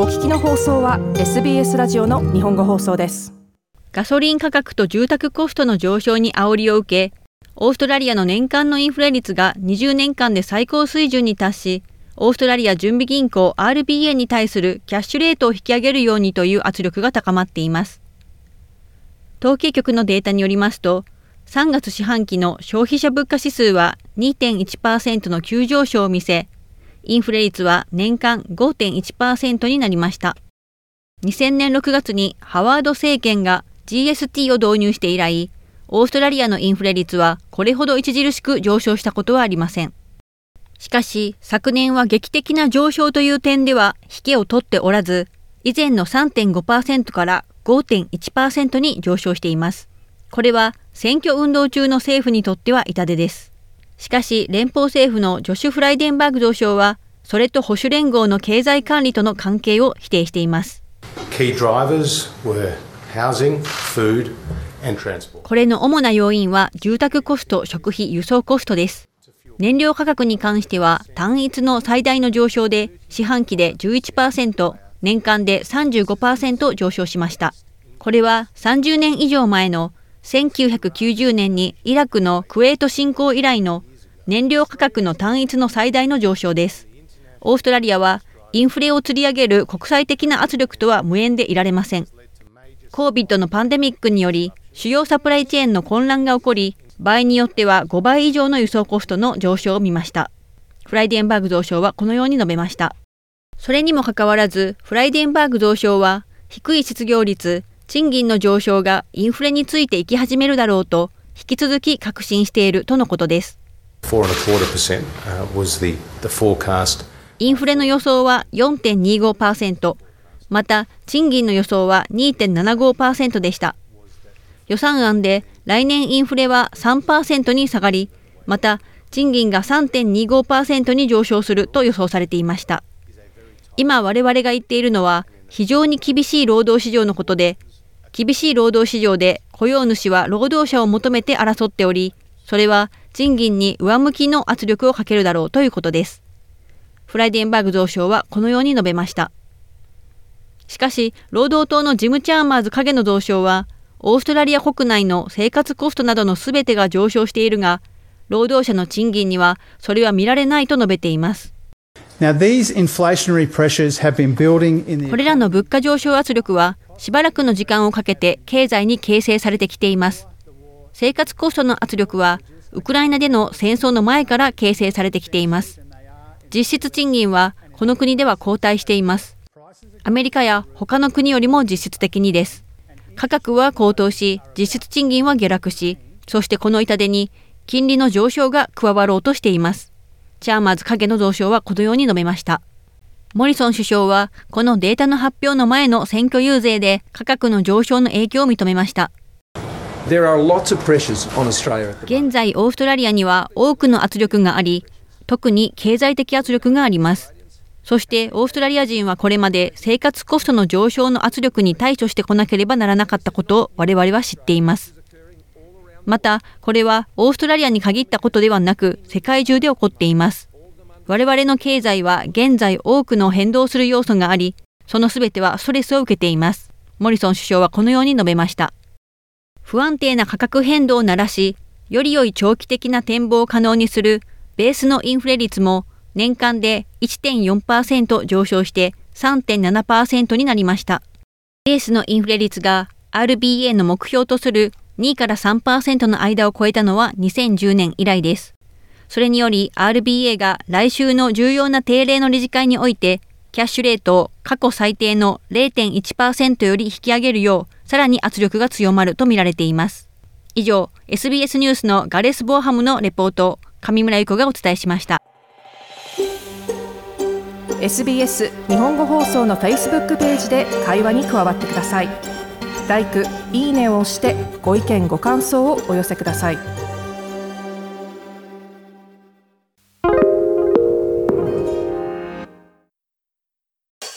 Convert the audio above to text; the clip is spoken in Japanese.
お聞きの放送は SBS ラジオの日本語放送です。ガソリン価格と住宅コストの上昇に煽りを受けオーストラリアの年間のインフレ率が20年間で最高水準に達しオーストラリア準備銀行 RBA に対するキャッシュレートを引き上げるようにという圧力が高まっています。統計局のデータによりますと3月四半期の消費者物価指数は2.1%の急上昇を見せインフレ率は年間5.1%になりました。2000年6月にハワード政権が GST を導入して以来、オーストラリアのインフレ率はこれほど著しく上昇したことはありません。しかし、昨年は劇的な上昇という点では引けを取っておらず、以前の3.5%から5.1%に上昇しています。これは選挙運動中の政府にとっては痛手です。しかし連邦政府のジョシュ・フライデンバーグ同相はそれと保守連合の経済管理との関係を否定しています。これの主な要因は住宅コスト、食費、輸送コストです。燃料価格に関しては単一の最大の上昇で四半期で11%年間で35%上昇しました。これは30年以上前の1990年にイラクのクウェート侵攻以来の燃料価格の単一の最大の上昇です。オーストラリアはインフレを釣り上げる国際的な圧力とは無縁でいられません。COVID のパンデミックにより主要サプライチェーンの混乱が起こり、場合によっては5倍以上の輸送コストの上昇を見ました。フライデンバーグ増相はこのように述べました。それにもかかわらず、フライデンバーグ増相は低い失業率、賃金の上昇がインフレについていき始めるだろうと引き続き確信しているとのことです。インフレの予想は4.25%、また賃金の予想は2.75%でした。予算案で来年インフレは3%に下がり、また賃金が3.25%に上昇すると予想されていました。今我々が言っているのは非常に厳しい労働市場のことで、厳しい労働市場で雇用主は労働者を求めて争っており、それは賃金に上向きの圧力をかけるだろうということです。フライデンバーグ増相はこのように述べました。しかし、労働党のジム・チャーマーズ影の増相は、オーストラリア国内の生活コストなどのすべてが上昇しているが、労働者の賃金にはそれは見られないと述べています。これらの物価上昇圧力はしばらくの時間をかけて経済に形成されてきています。生活コストの圧力はウクライナでの戦争の前から形成されてきています。実質賃金はこの国では後退しています。アメリカや他の国よりも実質的にです。価格は高騰し、実質賃金は下落し、そしてこの痛手に金利の上昇が加わろうとしています。チャーマーズ影の増床はこのように述べました。モリソン首相は、このデータの発表の前の選挙遊説で価格の上昇の影響を認めました。現在、オーストラリアには多くの圧力があり、特に経済的圧力があります。そして、オーストラリア人はこれまで生活コストの上昇の圧力に対処してこなければならなかったことを我々は知っています。また、これはオーストラリアに限ったことではなく、世界中で起こっています。我々の経済は現在多くの変動する要素があり、そのすべてはストレスを受けています。モリソン首相はこのように述べました。不安定な価格変動をならし、より良い長期的な展望を可能にするベースのインフレ率も年間で1.4%上昇して3.7%になりました。ベースのインフレ率が RBA の目標とする2から3%の間を超えたのは2010年以来です。それにより RBA が来週の重要な定例の理事会において、キャッシュレートを過去最低の0.1%より引き上げるよう、さらに圧力が強まるとみられています。以上、SBS ニュースのガレス・ボーハムのレポート、上村ゆ子がお伝えしました。SBS 日本語放送の Facebook ページで会話に加わってください。ライク、いいねを押してご意見ご感想をお寄せください。